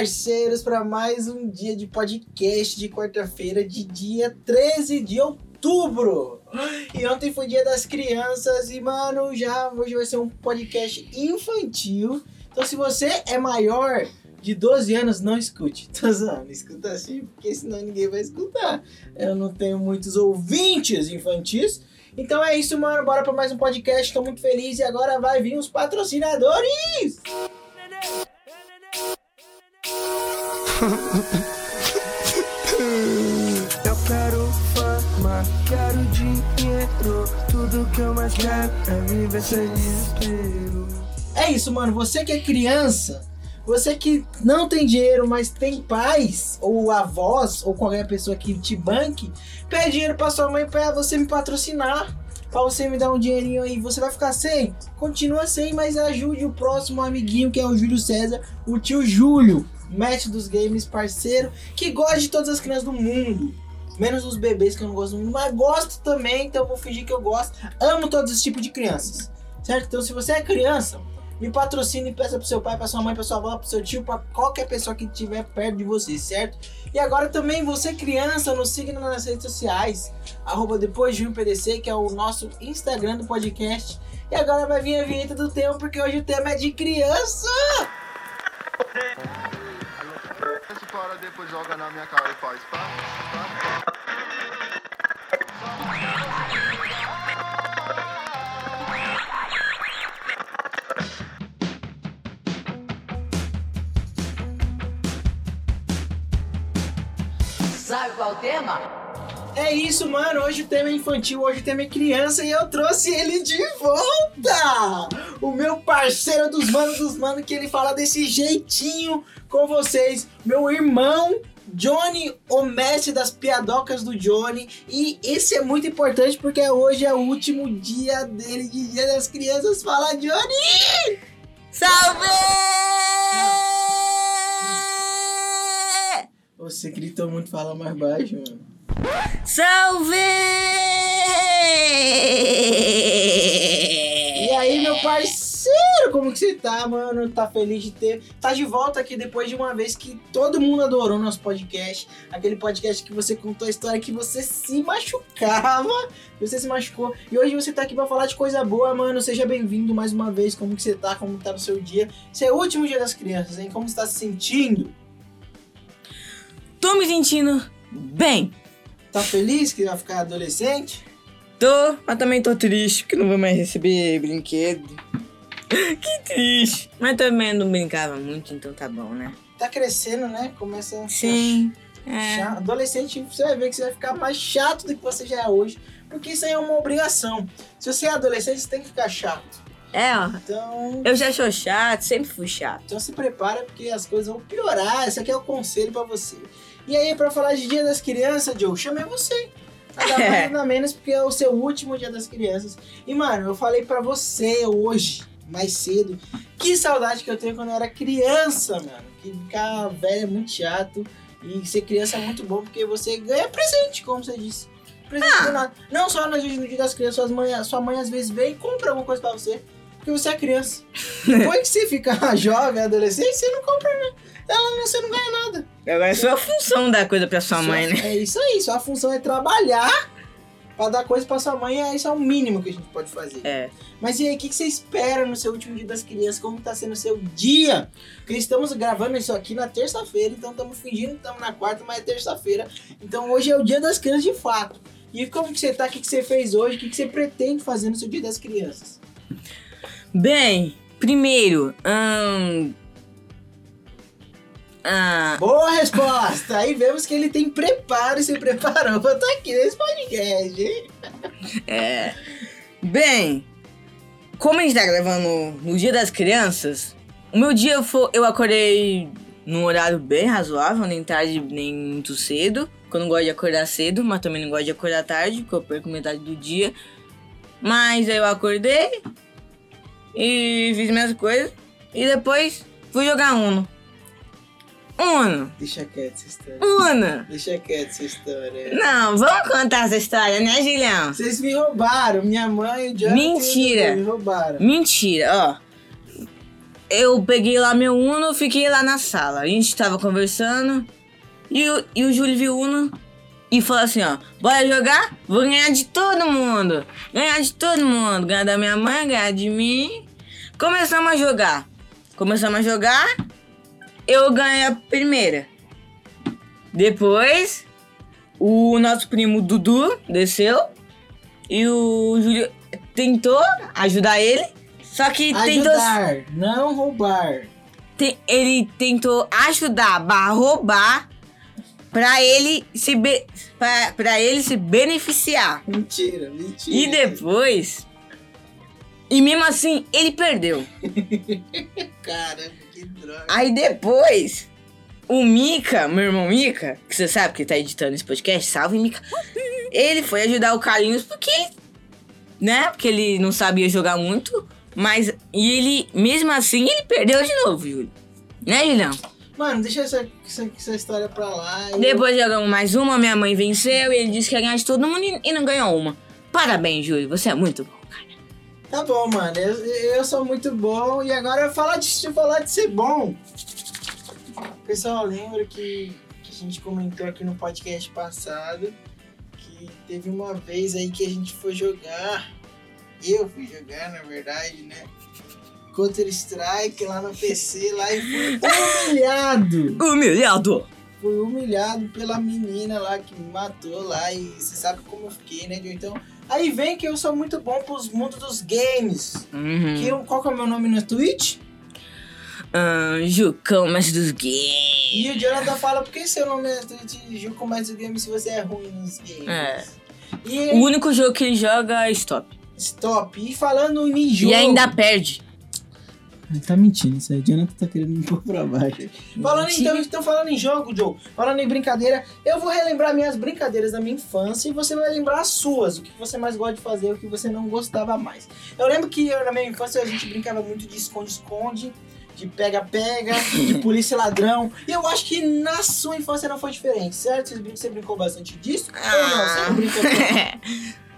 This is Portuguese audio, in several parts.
parceiros, para mais um dia de podcast de quarta-feira, de dia 13 de outubro. E ontem foi dia das crianças e, mano, já hoje vai ser um podcast infantil. Então, se você é maior de 12 anos, não escute. Tô zoando, escuta assim, porque senão ninguém vai escutar. Eu não tenho muitos ouvintes infantis. Então é isso, mano. Bora para mais um podcast. Tô muito feliz e agora vai vir os patrocinadores. Eu quero fama, quero dinheiro. Tudo que eu mais quero é viver sem desespero. É isso, mano. Você que é criança, você que não tem dinheiro, mas tem pais, ou avós, ou qualquer pessoa que te banque, pede dinheiro pra sua mãe pra você me patrocinar. Pra você me dar um dinheirinho aí, você vai ficar sem? Continua sem, mas ajude o próximo amiguinho que é o Júlio César, o tio Júlio, mestre dos games, parceiro, que gosta de todas as crianças do mundo. Menos os bebês que eu não gosto muito, mas gosto também, então eu vou fingir que eu gosto. Amo todos os tipos de crianças, certo? Então se você é criança, me patrocine e peça pro seu pai, pra sua mãe, pra sua avó, pro seu tio, pra qualquer pessoa que estiver perto de você, certo? E agora também, você criança, nos siga nas redes sociais, arroba depois de um PDC, que é o nosso Instagram do podcast. E agora vai vir a vinheta do tema, porque hoje o tema é de criança! Esse para depois joga na minha cara e faz pá, pá, pá. Sabe qual é o tema? É isso, mano. Hoje o tema é infantil, hoje o tema é criança e eu trouxe ele de volta! O meu parceiro dos manos dos manos, que ele fala desse jeitinho com vocês. Meu irmão, Johnny, o mestre das piadocas do Johnny. E esse é muito importante porque hoje é o último dia dele de Dia das Crianças. Fala, Johnny! Salve! Você gritou muito, fala mais baixo, mano. Salve! E aí, meu parceiro, como que você tá, mano? Tá feliz de ter. Tá de volta aqui depois de uma vez que todo mundo adorou nosso podcast. Aquele podcast que você contou a história que você se machucava. Você se machucou. E hoje você tá aqui pra falar de coisa boa, mano. Seja bem-vindo mais uma vez. Como que você tá? Como tá no seu dia? Esse é o último dia das crianças, hein? Como você tá se sentindo? Tô me sentindo bem. Tá feliz que vai ficar adolescente? Tô, mas também tô triste porque não vou mais receber brinquedo. Que triste. Mas também não brincava muito, então tá bom, né? Tá crescendo, né? Começa a Sim. É. Chato. Adolescente, você vai ver que você vai ficar mais chato do que você já é hoje. Porque isso aí é uma obrigação. Se você é adolescente, você tem que ficar chato. É, ó. Então, Eu já sou chato, sempre fui chato. então se prepara porque as coisas vão piorar. Esse aqui é o conselho pra você. E aí, pra falar de Dia das Crianças, Joe, chamei você. Nada mais nada menos porque é o seu último Dia das Crianças. E, mano, eu falei pra você hoje, mais cedo, que saudade que eu tenho quando eu era criança, mano. Que ficar velho é muito chato. E ser criança é muito bom porque você ganha presente, como você disse. Presente do nada. Não só no dia, das crianças, suas mãe, sua mãe às vezes vem e compra alguma coisa pra você. Porque você é criança. Depois que você fica jovem, adolescente, você não compra, né? Ela não, você não ganha nada. Agora é sua função dar coisa pra sua mãe, né? É isso aí, sua função é trabalhar pra dar coisa pra sua mãe, é isso é o mínimo que a gente pode fazer. É. Mas e aí, o que, que você espera no seu último dia das crianças? Como tá sendo o seu dia? Porque estamos gravando isso aqui na terça-feira, então estamos fingindo que estamos na quarta, mas é terça-feira. Então hoje é o dia das crianças de fato. E como que você tá? O que, que você fez hoje? O que, que você pretende fazer no seu dia das crianças? Bem, primeiro, ahn. Ah, Boa resposta! Aí vemos que ele tem preparo e se preparou pra estar aqui nesse podcast, hein? é. Bem, como a gente tá gravando no Dia das Crianças, o meu dia foi. Eu acordei num horário bem razoável, nem tarde nem muito cedo. Porque eu não gosto de acordar cedo, mas também não gosto de acordar tarde, porque eu perco metade do dia. Mas aí eu acordei e fiz minhas coisas. E depois fui jogar Uno. Uno. Deixa quieto essa história. Uno. Deixa quieto essa história. Não, vamos contar essa história, né, Julião? Vocês me roubaram, minha mãe e o Jonathan Mentira. me roubaram. Mentira, ó. Eu peguei lá meu Uno, fiquei lá na sala. A gente tava conversando e o, e o Júlio viu Uno e falou assim, ó. Bora jogar? Vou ganhar de todo mundo. Ganhar de todo mundo. Ganhar da minha mãe, ganhar de mim. Começamos a jogar. Começamos a jogar. Eu ganhei a primeira. Depois, o nosso primo Dudu desceu. E o Júlio tentou ajudar ele. Só que tentou. Ajudar, não roubar. ele tentou ajudar, barra roubar, pra ele se, be, pra ele se beneficiar. Mentira, mentira. E depois. E mesmo assim, ele perdeu. Cara, que droga. Aí depois, o Mika, meu irmão Mika, que você sabe que tá editando esse podcast, salve Mika. Ele foi ajudar o Carlinhos porque, né? Porque ele não sabia jogar muito. Mas, e ele, mesmo assim, ele perdeu de novo, Júlio. Né, Julião? Mano, deixa essa, essa, essa história pra lá. Depois jogamos mais uma, minha mãe venceu e ele disse que ia ganhar de todo mundo e, não ganhou uma. Parabéns, Júlio, você é muito bom, cara. Tá bom, mano. Eu, eu sou muito bom. E agora falar de falar de ser bom. Pessoal, lembra que, que a gente comentou aqui no podcast passado que teve uma vez aí que a gente foi jogar. Eu fui jogar, na verdade, né? Counter Strike lá no PC lá e fui humilhado. Humilhado! Fui humilhado pela menina lá que me matou lá e você sabe como eu fiquei, né? Então, aí vem que eu sou muito bom pros mundos dos games. Uhum. Que eu- qual que é o meu nome no Twitch? Ah, Jucão, mestre dos games. E o Jonathan fala, por que seu nome é Twitch Ju começa o game se você é ruim nos games? É. E O único jogo que ele joga é Stop. stop. E falando em jogo... E ainda perde. Ele tá mentindo, isso aí. Jonathan tá querendo me pôr pra baixo. Falando então, então, falando em jogo, Joe, falando em brincadeira, eu vou relembrar minhas brincadeiras da minha infância e você vai lembrar as suas, o que você mais gosta de fazer, o que você não gostava mais. Eu lembro que eu, na minha infância a gente brincava muito de esconde-esconde, de pega-pega, de polícia ladrão. E eu acho que na sua infância não foi diferente, certo? Você brin- Você brincou bastante disso? Ou não? Você não brincou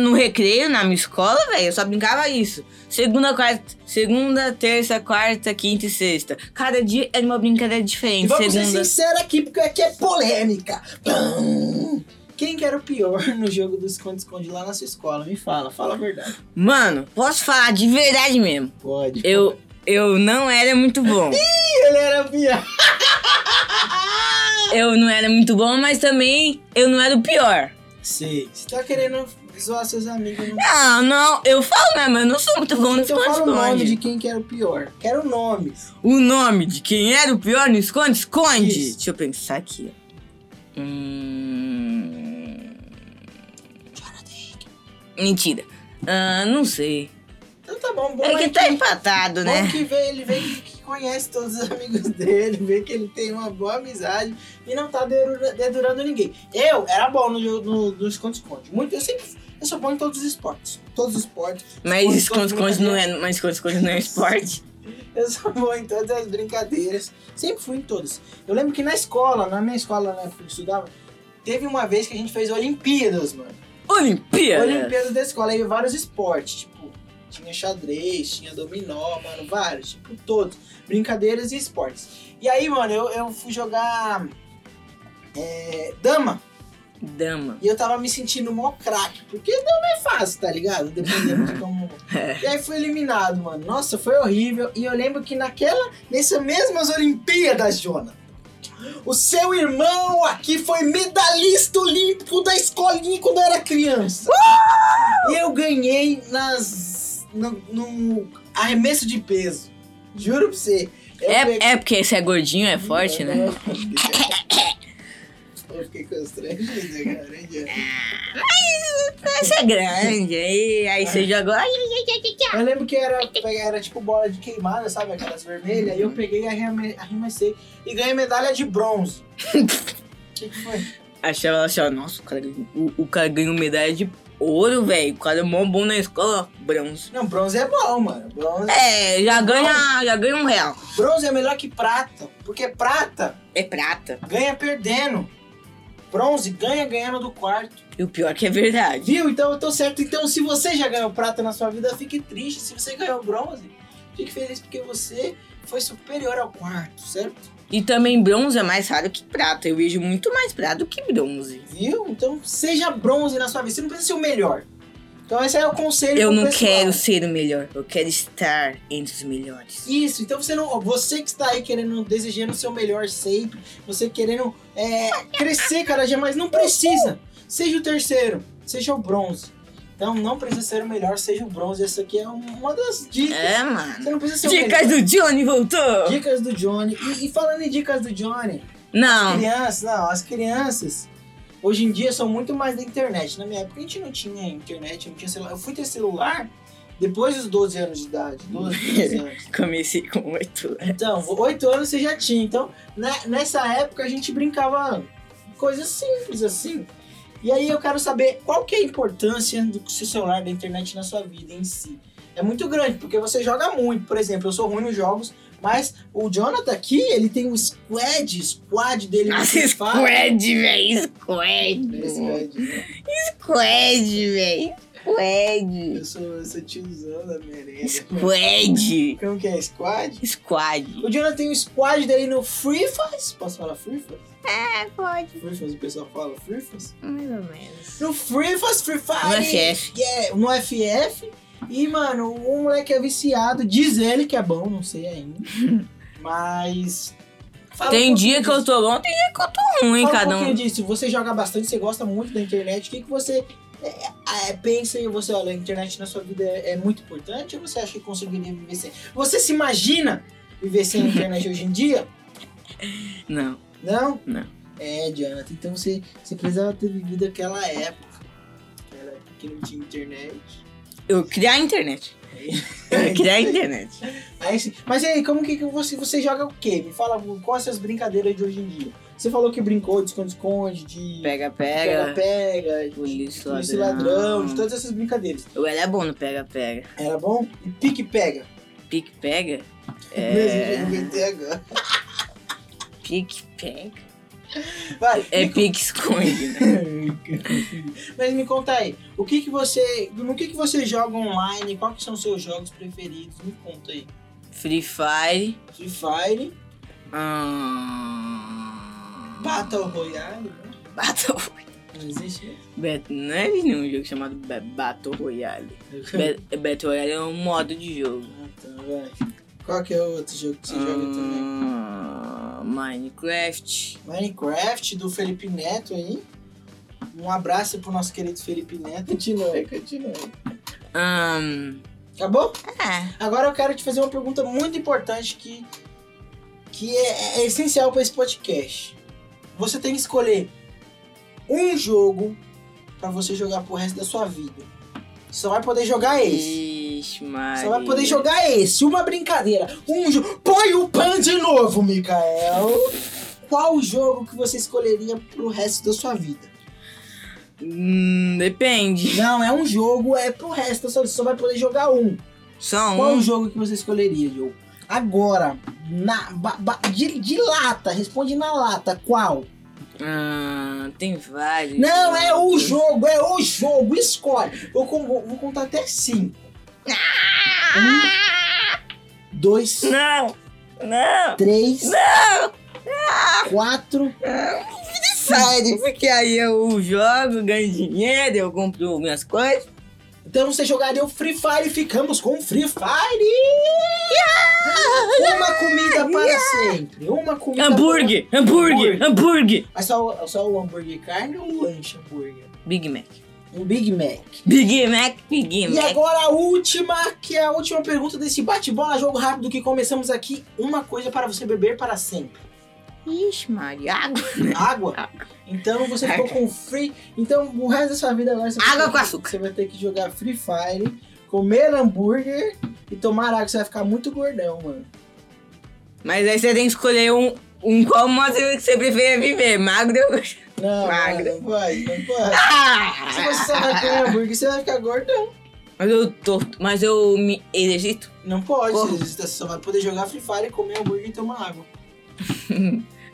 no recreio, na minha escola, velho, eu só brincava isso. Segunda, quarta, segunda, terça, quarta, quinta e sexta. Cada dia era uma brincadeira E diferente. vamos ser segunda. sinceros aqui, porque aqui é polêmica. Quem que era o pior no jogo do esconde-esconde lá na sua escola? Me fala, fala a verdade. Mano, posso falar de verdade mesmo. Pode. Eu, eu não era muito bom. Ele era pior. Eu não era muito bom, mas também eu não era o pior. Sei. Você tá querendo zoar seus amigos. Não... Não, não, eu falo mesmo, eu não sou muito bom no Então fala o nome de esconde-esconde. quem que era o pior. Quero nomes. O nome de quem era o pior no esconde-esconde? Deixa eu pensar aqui. ó. Hum... Mentira. Ah, não sei. Então tá bom. bom É que tá empatado, Bom né? que vê, ele que, que conhece todos os amigos dele, vê que ele tem uma boa amizade e não tá dedura- dedurando ninguém. Eu era bom no no, no esconde-esconde. Muito, eu sempre eu sou bom em todos os esportes. Todos os esportes. Mas Esconde-esconde não é, mas esconde-esconde não é esporte. Eu sou bom em todas as brincadeiras. Sempre fui em todas. Eu lembro que na escola, na minha escola, na época que eu estudava, teve uma vez que a gente fez Olimpíadas, mano. Olimpíada. Olimpíadas da escola, aí vários esportes, tipo, tinha xadrez, tinha dominó, mano, vários, tipo, todos. Brincadeiras e esportes. E aí, mano, eu, eu fui jogar é, dama. Dama. E eu tava me sentindo mó craque, porque dama é fácil, tá ligado? Dependendo de como. E aí fui eliminado, mano. Nossa, foi horrível. E eu lembro que naquela, nessas mesmas Olimpíadas, Jonathan, o seu irmão aqui foi medalhista olímpico da escolinha quando eu era criança. E eu ganhei nas. No, no arremesso de peso. Juro pra você. Eu peguei- É, é porque você é gordinho, é forte, né? Eu fiquei constrangido, cara. Você é grande, aí, aí você jogou. Eu lembro que era, era tipo bola de queimada, sabe? Aquelas vermelhas. Aí eu peguei e arreme- arremessei e ganhei medalha de bronze. O que, que foi? Achava ela assim, ó, nossa, o cara, o, o cara ganhou medalha de Ouro, velho. O cara é mó bom na escola. Bronze. Não, bronze é bom, mano. Bronze É, já ganha, já ganha um real. Bronze é melhor que prata, porque prata É prata. ganha perdendo. Bronze ganha ganhando do quarto. E o pior que é verdade. Viu? Então eu tô certo. Então, se você já ganhou prata na sua vida, fique triste. Se você ganhou bronze, fique feliz porque você foi superior ao quarto, certo? E também bronze é mais raro que prata. Eu vejo muito mais prata do que bronze. Viu? Então, seja bronze na sua vida. Você não precisa ser o melhor. Então, esse é o conselho Eu não pessoal. quero ser o melhor. Eu quero estar entre os melhores. Isso, então você não. Você que está aí querendo, desejando o seu melhor sempre, você querendo é, crescer cada dia mais, não precisa. Seja o terceiro, seja o bronze. Então não precisa ser o melhor, seja o bronze. Essa aqui é uma das dicas. É, mano. Você não precisa ser o Dicas melhor. do Johnny voltou. Dicas do Johnny. E, e falando em dicas do Johnny, Não. crianças, não, as crianças hoje em dia são muito mais da internet. Na minha época a gente não tinha internet, não tinha celular. Eu fui ter celular depois dos 12 anos de idade. 12, 13 anos. Comecei com oito. Então, oito anos você já tinha. Então, né, nessa época a gente brincava coisas simples assim. E aí eu quero saber qual que é a importância do seu celular, da internet na sua vida em si. É muito grande, porque você joga muito. Por exemplo, eu sou ruim nos jogos, mas o Jonathan aqui, ele tem o squad, squad dele Nossa, Fire. squad, velho. Squad. Squad. Squad, velho. Squad. Eu sou, eu sou tiozão da merenda. Squad. Como que é? Squad? Squad. O Jonathan tem o squad dele no Free Fire. Posso falar Free Fire? É, pode. Free Fire, o pessoal fala Free Fire? Mais ou menos. No Free Fire, Free Fire. No FF. No FF. E, mano, o moleque é viciado. Diz ele que é bom, não sei ainda. Mas. fala Tem um dia que eu tô bom, tem dia que eu tô ruim, Fala cada um um. disso. Você joga bastante, você gosta muito da internet. O que, que você é, é, pensa e você olha, a internet na sua vida é, é muito importante ou você acha que conseguiria viver sem? Você se imagina viver sem a internet hoje em dia? Não. Não? Não. É, Jonathan, então você, você precisava ter vivido aquela época. Aquela época que não tinha internet. Eu criar a internet. Eu criar a internet. Aí, mas e aí, como que você, você joga o quê? Me fala quais as brincadeiras de hoje em dia. Você falou que brincou de esconde-esconde, de Pega, pega. pega-pega, de Polícia ladrão. ladrão, de todas essas brincadeiras. Eu era bom no pega, pega. Era bom? E pique-pega. Pique, pega. Mesmo É. inventei agora. Pique, pega. Vai, É me pique, esconde, né? Mas me conta aí, o que que você, no que que você joga online? Quais que são os seus jogos preferidos? Me conta aí. Free Fire. Free Fire, Hum... Battle Royale, né? Battle Não existe? Bet- Não existe nenhum jogo chamado Ba- Battle Royale. Ba- Battle Royale é um modo de jogo. Ah, tá, vai. Qual que é o outro jogo que você joga também? Minecraft. Minecraft do Felipe Neto aí. Um abraço pro nosso querido Felipe Neto. Continua continua. Ahn, Acabou? é. Agora eu quero te fazer uma pergunta muito importante que, que é, é essencial para esse podcast. Você tem que escolher um jogo para você jogar pro resto da sua vida. Você só vai poder jogar esse. Ixi, Maria. Você vai poder jogar esse. Uma brincadeira. Um jogo. Põe o pan de novo, Mikael. Qual o jogo que você escolheria pro resto da sua vida? Hum, depende. Não, é um jogo, é pro resto da sua vida. Você só vai poder jogar um. Só Qual um. jogo que você escolheria, Diogo? Agora, na, ba- ba- de, de lata, responde na lata, qual? Ah, tem vários. Não, é o jogo, é o jogo, escolhe. Eu vou, vou contar até cinco. Um, dois, Não! Não! três, quatro. Sai, porque aí eu jogo, ganho dinheiro, eu compro minhas coisas. Então você jogaria o Free Fire e ficamos com o Free Fire! Uma comida para sempre. Uma comida Hambúrguer, hambúrguer, Hambúrguer. hambúrguer. Para... Mas só, só o hambúrguer carne ou o lanche hambúrguer? Big Mac. Um Big Mac. Big Mac, Big E Mac. agora a última, que é a última pergunta desse bate-bola, jogo rápido que começamos aqui. Uma coisa para você beber para sempre. Ixi, Maria, água. Água. Então você ficou com free. Então o resto da sua vida agora você Água vai- com açúcar. Você vai ter que jogar Free Fire, comer hambúrguer e tomar água. Você vai ficar muito gordão, mano. Mas aí você tem que escolher um, um qual modo que você prefere viver, magro ou. Não, Magra. não pode, não pode. Ah! Se você só vai comer hambúrguer, você vai ficar gordão. Mas eu tô. Mas eu me exercito. Não pode, você só vai poder jogar Free Fire comer hambúrguer e tomar água.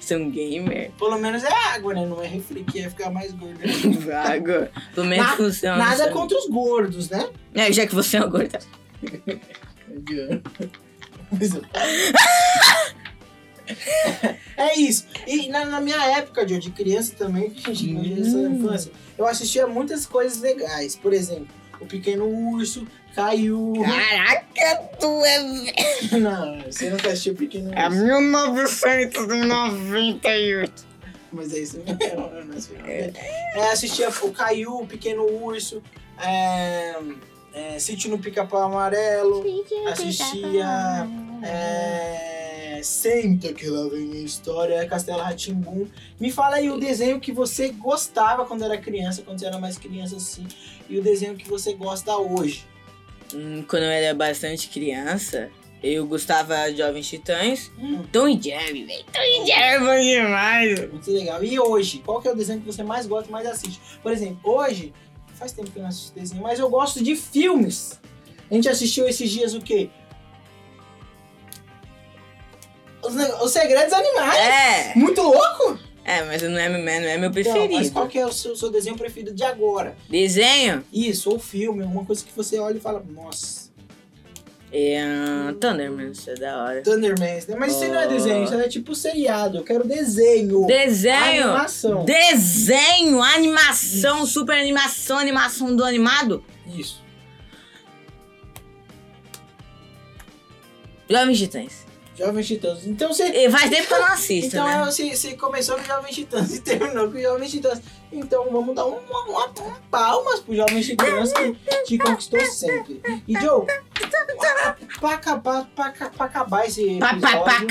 Sou um gamer. Pelo menos é água, né? Não é refri que ia ficar mais gordo. Vago. Pelo menos Na- funciona. Nada sabe? contra os gordos, né? É, já que você é uma gorda. É isso. E na, na minha época, Joe, de criança também, gente Hum. essa infância, eu assistia muitas coisas legais. Por exemplo, O Pequeno Urso, Caiu. Caraca, tu é. Não, você nunca assistiu o Pequeno É Urso. 1998. Mas é isso mesmo. É, é, assistia o Caiu, o Pequeno Urso, é, é, Sítio no Pica-Pau Amarelo, assistia é, Senta que lá vem a história, Castelo Ratimbum. Me fala aí o desenho que você gostava quando era criança, quando você era mais criança assim, e o desenho que você gosta hoje. Hum, Quando eu era bastante criança, eu gostava de Jovens Titãs. Hum, Tom e Jerry, velho. Tom e Jerry é bom demais. muito legal. E hoje, qual que é o desenho que você mais gosta, mais assiste? Por exemplo, hoje, faz tempo que eu não assisto desenho, mas eu gosto de filmes. A gente assistiu esses dias o quê? Os, os Segredos Animais. É. Muito louco! É, mas não é, não é meu preferido. mas qual que é o seu, seu desenho preferido de agora? Desenho? Isso, ou filme, alguma coisa que você olha e fala, nossa, É. Thunderman, isso é da hora. Thunderman, né? Mas isso aí não é Oh. desenho, isso é tipo seriado. Eu quero desenho. Desenho! Animação. Desenho! Animação, super animação, animação do animado. Isso. Jovens Titãs. Jovens Titãs. Então você. E faz tempo que eu não assisto, Então né? é, você, você começou com Jovens Titãs e terminou com Jovens Titãs. Então vamos dar uma, uma, uma palmas pro Jovens Titãs que te conquistou sempre. E Joe, pra acabar, pra, pra acabar esse episódio.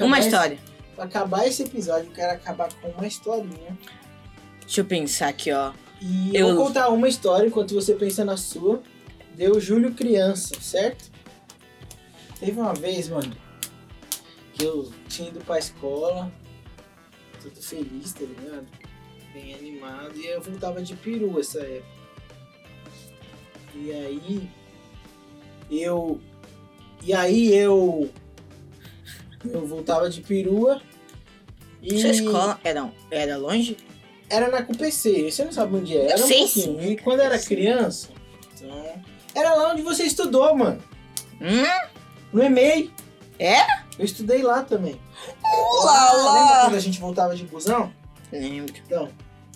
Uma esse- história. Pra acabar esse episódio, eu quero acabar com uma historinha. Deixa eu pensar aqui, ó. E Eu- vou contar uma história enquanto você pensa na sua. Deu Júlio criança, certo? Teve uma vez, mano, que eu tinha ido pra escola, tudo feliz, tá ligado? Bem animado, e eu voltava de peru essa época. E aí, eu. E aí eu. Eu voltava de perua. E Sua escola era, era longe? era na CUPC, você não sabe onde é. Eu Era um sei pouquinho. sim. E quando eu era criança, então, era lá onde você estudou, mano. Hum? No EMEI. É? Eu estudei lá também. lá, Ah, lá. Lembra quando a gente voltava de busão? Lembro. Então,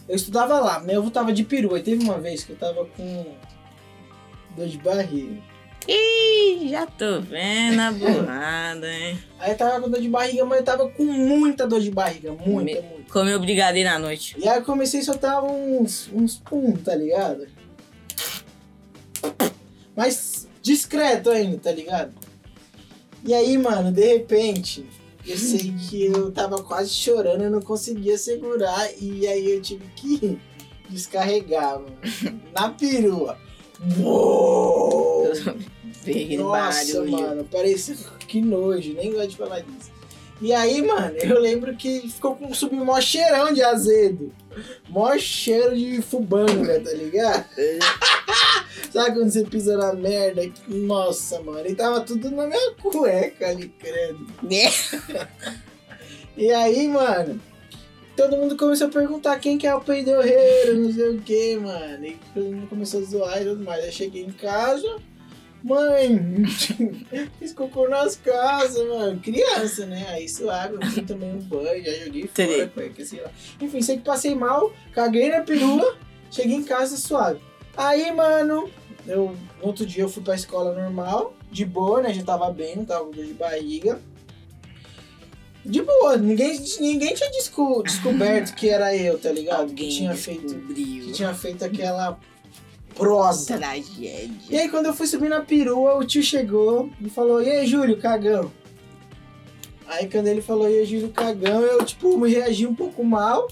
eu estudava lá, mas eu voltava de perua. E teve uma vez que eu tava com dor de barriga. Ih, já tô vendo a burrada, hein? Aí eu tava com dor de barriga, mas eu tava com muita dor de barriga. Muita, Me- muita. Comeu brigadeiro à noite. E aí eu comecei a soltar uns, uns pum, tá ligado? Mas discreto ainda, tá ligado? E aí, mano, de repente, eu sei que eu tava quase chorando, eu não conseguia segurar, e aí eu tive que descarregar, mano. Na perua. Uou! Nossa, mano, parecia que nojo, nem gosto de falar disso. E aí, mano, eu lembro que ficou com subiu mó cheirão de azedo. Mó cheiro de fubanga, tá ligado? Sabe quando você pisa na merda? Nossa, mano, e tava tudo na minha cueca ali, credo. E aí, mano, todo mundo começou a perguntar quem que é o peidorreiro, não sei o que, mano. E todo mundo começou a zoar e tudo mais. Aí cheguei em casa, mãe, fiz cocô nas calças, mano. Criança, né? Aí suave, eu fui tomei um banho, já joguei fora, cueca, sei lá. Enfim, sei que passei mal, caguei na perua, cheguei em casa suave. Aí, mano, eu, no outro dia eu fui pra escola normal, de boa, né? Já tava bem, não tava com dor de barriga. De boa, ninguém, ninguém tinha desco- descoberto que era eu, tá ligado? Alguém que tinha feito, que tinha feito aquela prosa. E Tragédia. aí quando eu fui subir na perua, o tio chegou e falou, e aí, Júlio, cagão? Aí quando ele falou, e aí, Júlio, cagão, eu, tipo, me reagi um pouco mal.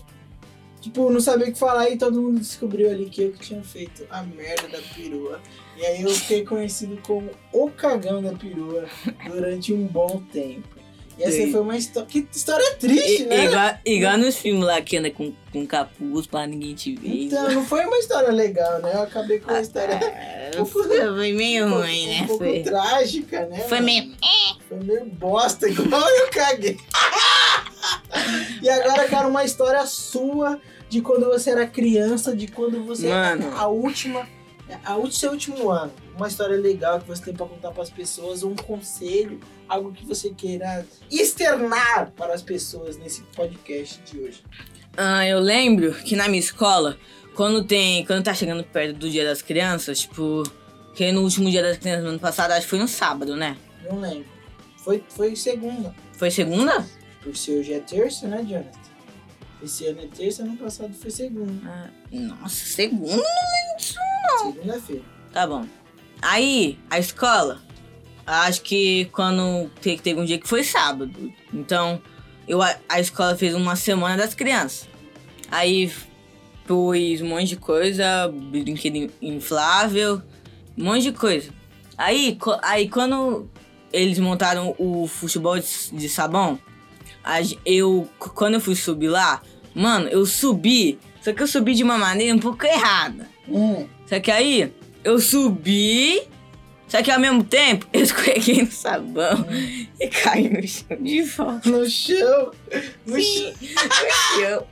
Tipo, não sabia o que falar e todo mundo descobriu ali que eu que tinha feito a merda da perua. E aí eu fiquei conhecido como o cagão da perua durante um bom tempo. E essa foi uma história. Que história triste, I- né? igual, igual nos filmes lá que anda com, com capuz pra ninguém te ver. Então, não foi uma história legal, né? Eu acabei com uma história É, um pouco- foi meio um, ruim, né? pouco Foi, trágica, né? foi meio. Foi meio bosta, igual eu caguei. e agora eu quero uma história sua de quando você era criança, de quando você Mano. a última, a último, seu último ano. Uma história legal que você tem pra contar pras pessoas, um conselho, algo que você queira externar para as pessoas nesse podcast de hoje. Ah, eu lembro que na minha escola, quando tem. Quando tá chegando perto do dia das crianças, tipo. Que no último dia das crianças no ano passado, acho que foi no sábado, né? Não lembro. Foi, foi segunda. Foi segunda? Por ser hoje é terça, né, Jonathan? Esse ano é terça, ano passado foi segunda. Ah, nossa, segunda? Segunda-feira. Tá bom. Aí, a escola, acho que quando te- teve um dia que foi sábado. Então, eu, a, escola fez uma semana das crianças. Aí pus um monte de coisa, brinquedo in- inflável, um monte de coisa. Aí, aí quando eles montaram o futebol de, de sabão, eu, quando eu fui subir lá, mano, eu subi, só que eu subi de uma maneira um pouco errada. Hum. Só que aí, eu subi, só que ao mesmo tempo, eu escorreguei no sabão e caí no chão de volta. No chão. No Sim, chão. no chão.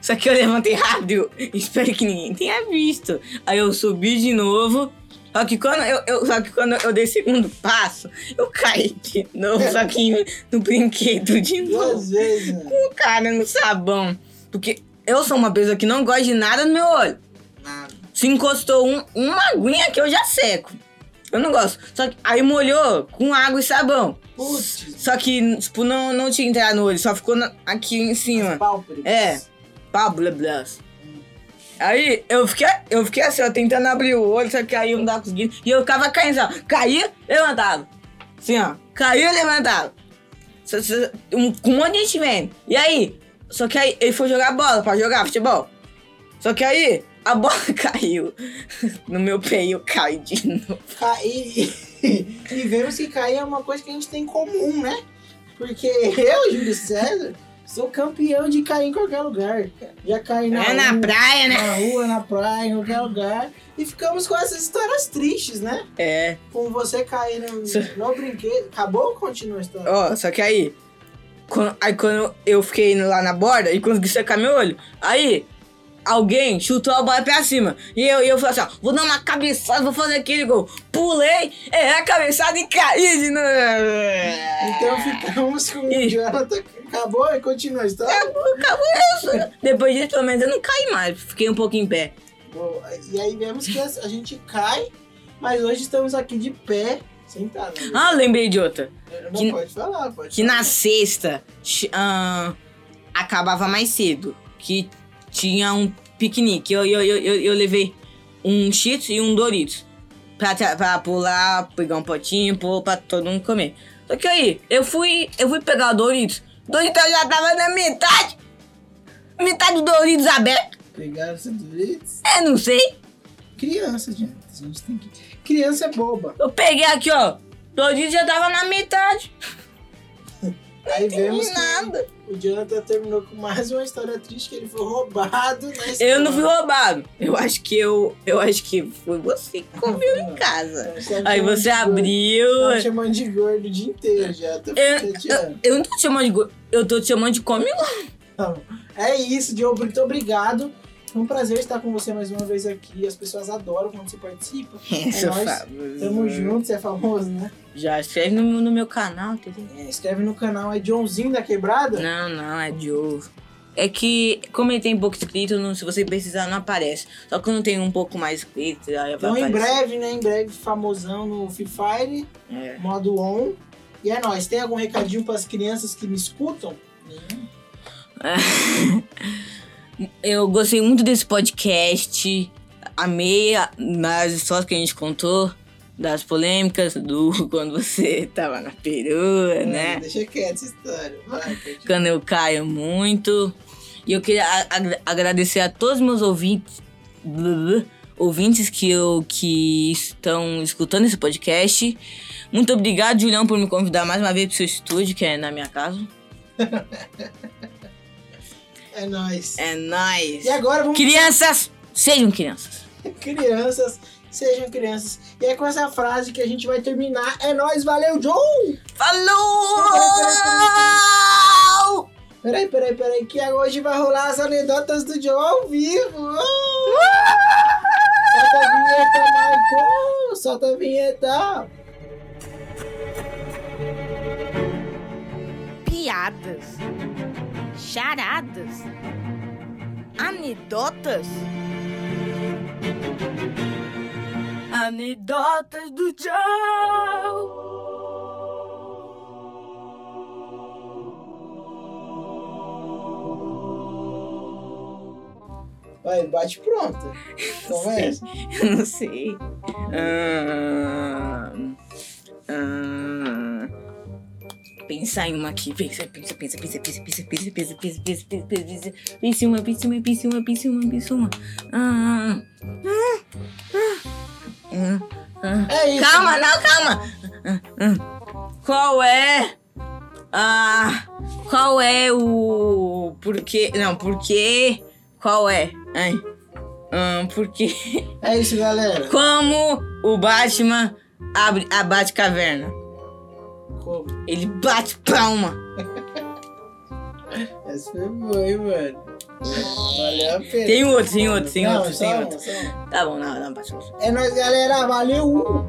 Só que eu levantei rápido, espero que ninguém tenha visto. Aí eu subi de novo, só que quando eu, eu- só que quando eu dei o segundo passo, eu caí de novo, só que no brinquedo de novo. Duas vezes, mano. Com o cara no sabão. Porque eu sou uma pessoa que não gosta de nada no meu olho. Nada. Se encostou um, uma aguinha que eu já seco. Eu não gosto. Só que aí molhou com água e sabão. Putz. Só que, tipo, não, não tinha entrado no olho, só ficou na- aqui em cima. Pálpebras. É. Pá, blá, blá. Aí eu fiquei, eu fiquei assim, ó, tentando abrir o olho, só que aí não tava conseguindo. E eu ficava caindo, assim, ó. Caía, levantava. Assim, ó. Caía, levantava. Um- Com um monte de gente vendo. E aí? Só que aí ele foi jogar bola pra jogar futebol. Só que aí a bola caiu no meu pé e eu caí de novo. Cair. e vemos que cair é uma coisa que a gente tem em comum, né? Porque eu, Júlio César, sou campeão de cair em qualquer lugar. Já caí na, É na rua, praia, né? na rua, na praia, em qualquer lugar. E ficamos com essas histórias tristes, né? É. Com você cair no, no brinquedo. Acabou ou continua a história? Ó, só que aí. Quando, aí quando eu fiquei lá na borda e consegui secar meu olho, aí alguém chutou a bola pra cima. E eu, e eu falei assim, ó, vou dar uma cabeçada, vou fazer aquele gol. Pulei, errei a cabeçada e caí de novo. Então ficamos com o. Jonathan. Acabou e continua a história? Acabou, acabou isso. Depois disso, pelo menos, eu não caí mais. Fiquei um pouco em pé. Boa. E aí vemos que a gente cai, mas hoje estamos aqui de pé, sentado. né? Ah, lembrei de outra. Não que- pode falar, pode Que falar. na sexta ahn, acabava mais cedo. Que tinha um piquenique. Eu, eu, eu, eu, eu levei um Cheetos e um Doritos. Pra, pra pular, pegar um potinho, pôr pra todo mundo comer. Só que aí, eu fui, eu fui pegar o Doritos. O Doritos já tava na metade. Metade do Doritos aberto. Pegaram esse Doritos. É, não sei. Criança, gente. A gente tem que... Criança é boba. Eu peguei aqui, ó. Doritos já tava na metade. Aí vemos Não nada. o Jonathan terminou com mais uma história triste, que ele foi roubado na escola. Eu não fui roubado. Eu acho que eu. Eu acho que foi você que comeu em casa. Aí você abriu. Me chamando de gordo o dia inteiro já. Tô Eu, eu, eu não tô te chamando de gordo, eu tô te chamando de come bom. É isso, Diogo. Muito obrigado. Foi um prazer estar com você mais uma vez aqui. As pessoas adoram quando você participa. Essa nóis. famosa. Tamo junto, você é famoso, né? Já escreve no, no meu canal, entendeu? É, escreve no canal, é Joãozinho da Quebrada. Não, não, é Joe. É que, como ele tem pouco escrito, não- se você precisar, não aparece. Só que quando tem um pouco mais escrito, aí Então, em breve, né? Em breve, famosão no Free Fire, É. modo on. E é nóis. Tem algum recadinho para as crianças que me escutam? Eu gostei muito desse podcast. Amei as histórias que a gente contou. Das polêmicas, do quando você tava na perua, né? Deixa quieto essa história. Vai, quando eu caio muito. E eu queria a- agra- agradecer a todos meus ouvintes. ouvintes que, eu, que estão escutando esse podcast. Muito obrigado, Julião, por me convidar mais uma vez pro seu estúdio, que é na minha casa. É nóis. É nóis. E agora vamos. Crianças, sejam crianças. Crianças, sejam crianças. E é com essa frase que a gente vai terminar. É nóis, valeu, Joe! Falou! Peraí, peraí, peraí, que hoje vai rolar as anedotas do Joe ao vivo. Solta a vinheta, Marco! Solta a vinheta! Piadas, charadas, anedotas. Anedotas do Joe. Vai, bate pronto. Conversa. Eu não sei. Ah, pensar em uma aqui. Pensa, pensa, pensa, pensa, pensa, pensa, pensa, pensa, pensa, pensa, pensa, pensa, pensa. Uma, pense uma, pense uma, pense uma, pense uma. Ah, ah, ah, ah. É isso. Calma, não, calma. Ah, ah. Qual é? Ah, qual é o porquê? Não, porquê? Qual é? Ai. Ah, porque É isso, galera. como o Batman abre a Batcaverna? Como? Ele bate palma. Essa foi boa, hein, mano? Valeu a pena. Tem outro, tem outro, tem Não, outro, tem outro. Tá bom, não, não, bate palma. É nóis, galera. Valeu!